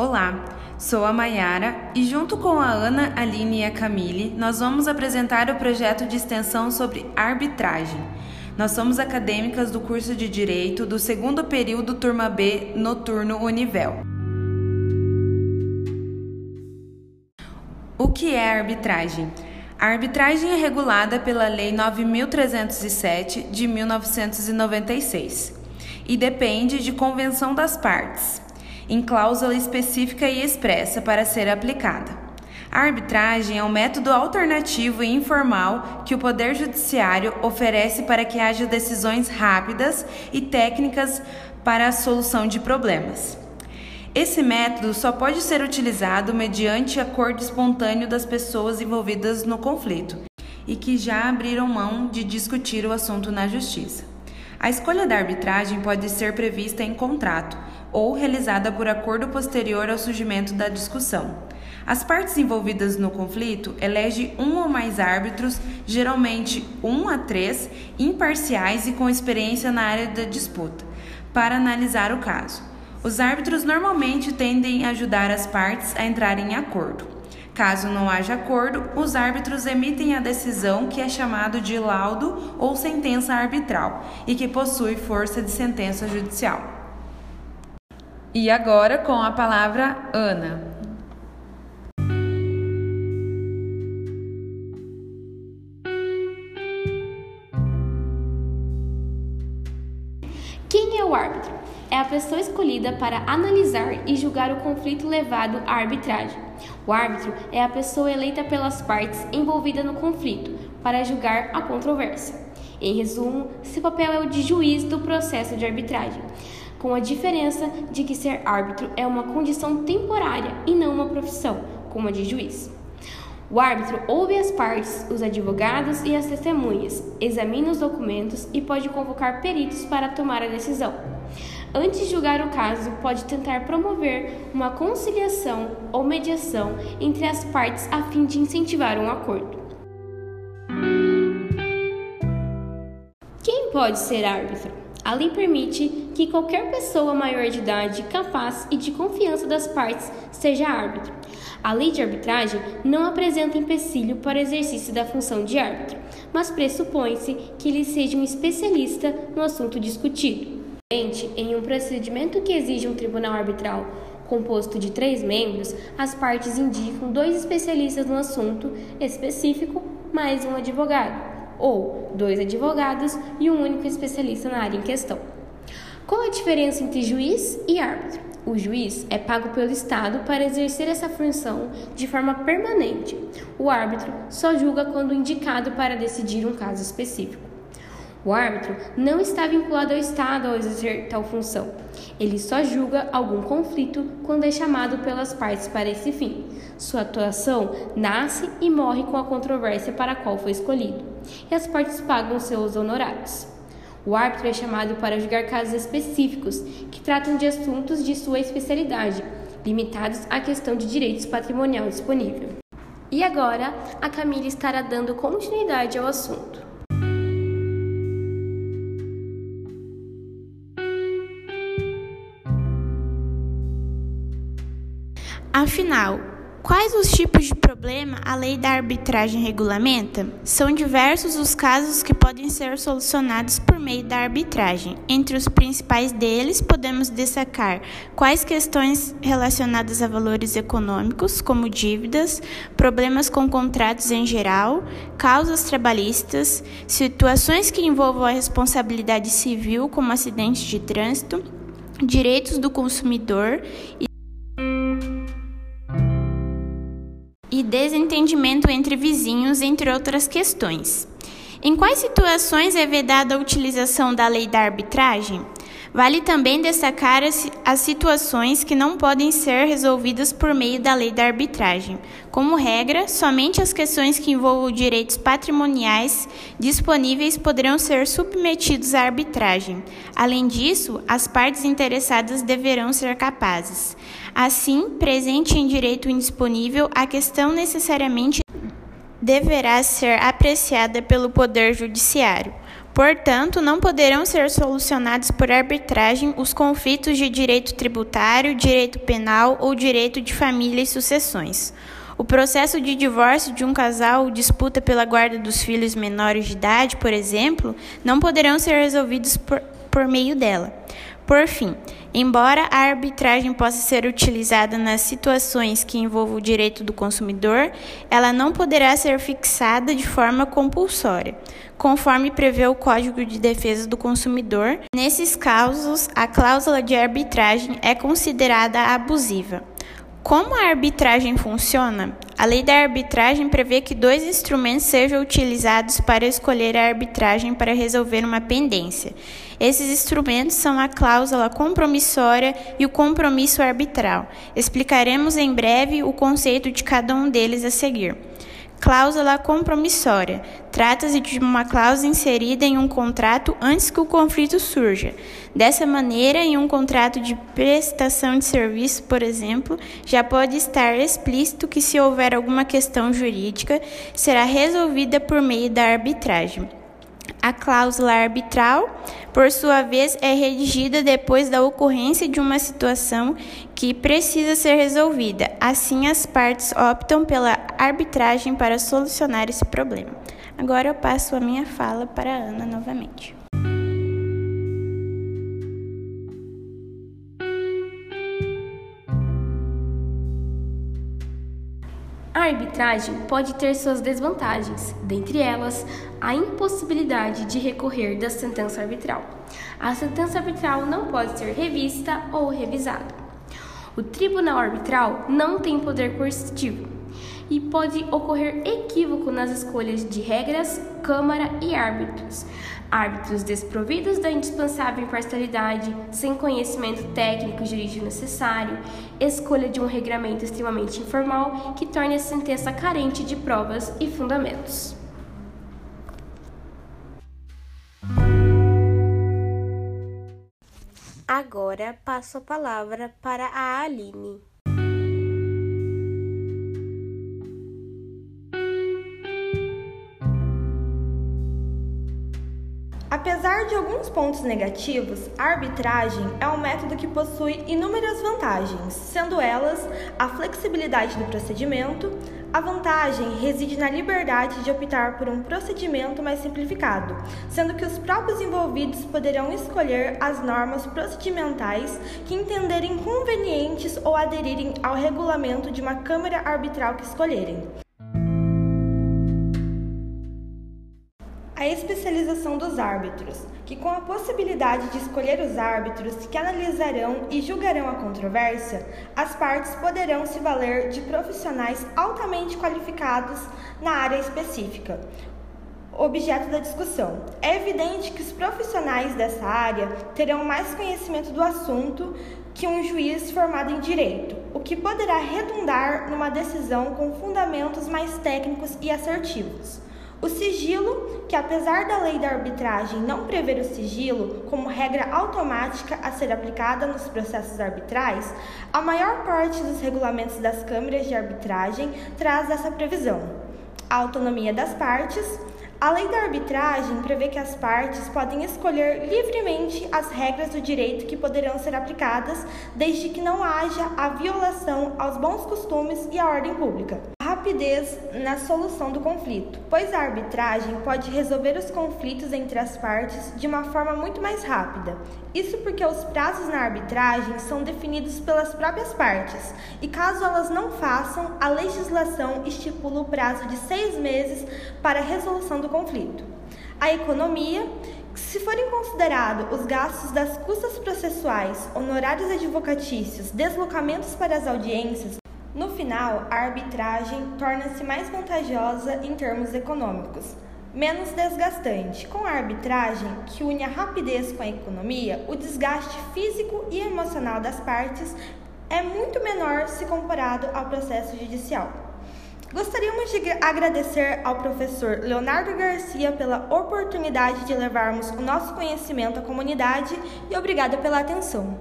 Olá, sou a Maiara e junto com a Ana, Aline e a Camille, nós vamos apresentar o projeto de extensão sobre arbitragem. Nós somos acadêmicas do curso de Direito do segundo período turma B, noturno Univel. O que é arbitragem? A arbitragem é regulada pela Lei 9307 de 1996 e depende de convenção das partes, em cláusula específica e expressa para ser aplicada. A arbitragem é um método alternativo e informal que o Poder Judiciário oferece para que haja decisões rápidas e técnicas para a solução de problemas. Esse método só pode ser utilizado mediante acordo espontâneo das pessoas envolvidas no conflito e que já abriram mão de discutir o assunto na justiça. A escolha da arbitragem pode ser prevista em contrato ou realizada por acordo posterior ao surgimento da discussão. As partes envolvidas no conflito elegem um ou mais árbitros, geralmente um a três, imparciais e com experiência na área da disputa, para analisar o caso. Os árbitros normalmente tendem a ajudar as partes a entrarem em acordo. Caso não haja acordo, os árbitros emitem a decisão que é chamado de laudo ou sentença arbitral e que possui força de sentença judicial. E agora com a palavra Ana. Quem é o árbitro? É a pessoa escolhida para analisar e julgar o conflito levado à arbitragem. O árbitro é a pessoa eleita pelas partes envolvidas no conflito para julgar a controvérsia. Em resumo, seu papel é o de juiz do processo de arbitragem, com a diferença de que ser árbitro é uma condição temporária e não uma profissão, como a de juiz. O árbitro ouve as partes, os advogados e as testemunhas, examina os documentos e pode convocar peritos para tomar a decisão. Antes de julgar o caso, pode tentar promover uma conciliação ou mediação entre as partes a fim de incentivar um acordo. Quem pode ser árbitro? A lei permite que qualquer pessoa maior de idade, capaz e de confiança das partes seja árbitro. A lei de arbitragem não apresenta empecilho para o exercício da função de árbitro, mas pressupõe-se que ele seja um especialista no assunto discutido. Em um procedimento que exige um tribunal arbitral composto de três membros, as partes indicam dois especialistas no assunto específico mais um advogado, ou dois advogados e um único especialista na área em questão. Qual a diferença entre juiz e árbitro? O juiz é pago pelo Estado para exercer essa função de forma permanente. O árbitro só julga quando indicado para decidir um caso específico. O árbitro não está vinculado ao Estado ao exercer tal função. Ele só julga algum conflito quando é chamado pelas partes para esse fim. Sua atuação nasce e morre com a controvérsia para a qual foi escolhido, e as partes pagam seus honorários. O árbitro é chamado para julgar casos específicos que tratam de assuntos de sua especialidade, limitados à questão de direitos patrimonial disponível. E agora, a Camila estará dando continuidade ao assunto. Afinal, quais os tipos de problema a lei da arbitragem regulamenta? São diversos os casos que podem ser solucionados por meio da arbitragem. Entre os principais deles, podemos destacar quais questões relacionadas a valores econômicos, como dívidas, problemas com contratos em geral, causas trabalhistas, situações que envolvam a responsabilidade civil, como acidentes de trânsito, direitos do consumidor e desentendimento entre vizinhos, entre outras questões. Em quais situações é vedada a utilização da lei da arbitragem? Vale também destacar as situações que não podem ser resolvidas por meio da lei da arbitragem. Como regra, somente as questões que envolvam direitos patrimoniais disponíveis poderão ser submetidos à arbitragem. Além disso, as partes interessadas deverão ser capazes. Assim, presente em direito indisponível, a questão necessariamente deverá ser apreciada pelo Poder Judiciário. Portanto, não poderão ser solucionados por arbitragem os conflitos de direito tributário, direito penal ou direito de família e sucessões. O processo de divórcio de um casal ou disputa pela guarda dos filhos menores de idade, por exemplo, não poderão ser resolvidos por, por meio dela. Por fim, embora a arbitragem possa ser utilizada nas situações que envolvam o direito do consumidor, ela não poderá ser fixada de forma compulsória, conforme prevê o Código de Defesa do Consumidor. Nesses casos, a cláusula de arbitragem é considerada abusiva. Como a arbitragem funciona? A lei da arbitragem prevê que dois instrumentos sejam utilizados para escolher a arbitragem para resolver uma pendência. Esses instrumentos são a cláusula compromissória e o compromisso arbitral. Explicaremos em breve o conceito de cada um deles a seguir. Cláusula compromissória. Trata-se de uma cláusula inserida em um contrato antes que o conflito surja. Dessa maneira, em um contrato de prestação de serviço, por exemplo, já pode estar explícito que, se houver alguma questão jurídica, será resolvida por meio da arbitragem. A cláusula arbitral, por sua vez, é redigida depois da ocorrência de uma situação que precisa ser resolvida. Assim, as partes optam pela arbitragem para solucionar esse problema. Agora eu passo a minha fala para a Ana novamente. Arbitragem pode ter suas desvantagens, dentre elas a impossibilidade de recorrer da sentença arbitral. A sentença arbitral não pode ser revista ou revisada. O tribunal arbitral não tem poder coercitivo e pode ocorrer equívoco nas escolhas de regras, câmara e árbitros árbitros desprovidos da indispensável imparcialidade, sem conhecimento técnico e jurídico necessário, escolha de um regramento extremamente informal que torne a sentença carente de provas e fundamentos. Agora passo a palavra para a Aline. Apesar de alguns pontos negativos, a arbitragem é um método que possui inúmeras vantagens, sendo elas a flexibilidade do procedimento. A vantagem reside na liberdade de optar por um procedimento mais simplificado, sendo que os próprios envolvidos poderão escolher as normas procedimentais que entenderem convenientes ou aderirem ao regulamento de uma Câmara Arbitral que escolherem. A especialização dos árbitros, que com a possibilidade de escolher os árbitros que analisarão e julgarão a controvérsia, as partes poderão se valer de profissionais altamente qualificados na área específica, objeto da discussão. É evidente que os profissionais dessa área terão mais conhecimento do assunto que um juiz formado em direito, o que poderá redundar numa decisão com fundamentos mais técnicos e assertivos. O sigilo, que apesar da lei da arbitragem não prever o sigilo como regra automática a ser aplicada nos processos arbitrais, a maior parte dos regulamentos das câmaras de arbitragem traz essa previsão. A autonomia das partes. A lei da arbitragem prevê que as partes podem escolher livremente as regras do direito que poderão ser aplicadas, desde que não haja a violação aos bons costumes e à ordem pública rapidez na solução do conflito, pois a arbitragem pode resolver os conflitos entre as partes de uma forma muito mais rápida. Isso porque os prazos na arbitragem são definidos pelas próprias partes, e caso elas não façam, a legislação estipula o prazo de seis meses para a resolução do conflito. A economia se forem considerados os gastos das custas processuais, honorários advocatícios, deslocamentos para as audiências, no final, a arbitragem torna-se mais vantajosa em termos econômicos, menos desgastante. Com a arbitragem, que une a rapidez com a economia, o desgaste físico e emocional das partes é muito menor se comparado ao processo judicial. Gostaríamos de agradecer ao professor Leonardo Garcia pela oportunidade de levarmos o nosso conhecimento à comunidade e obrigada pela atenção.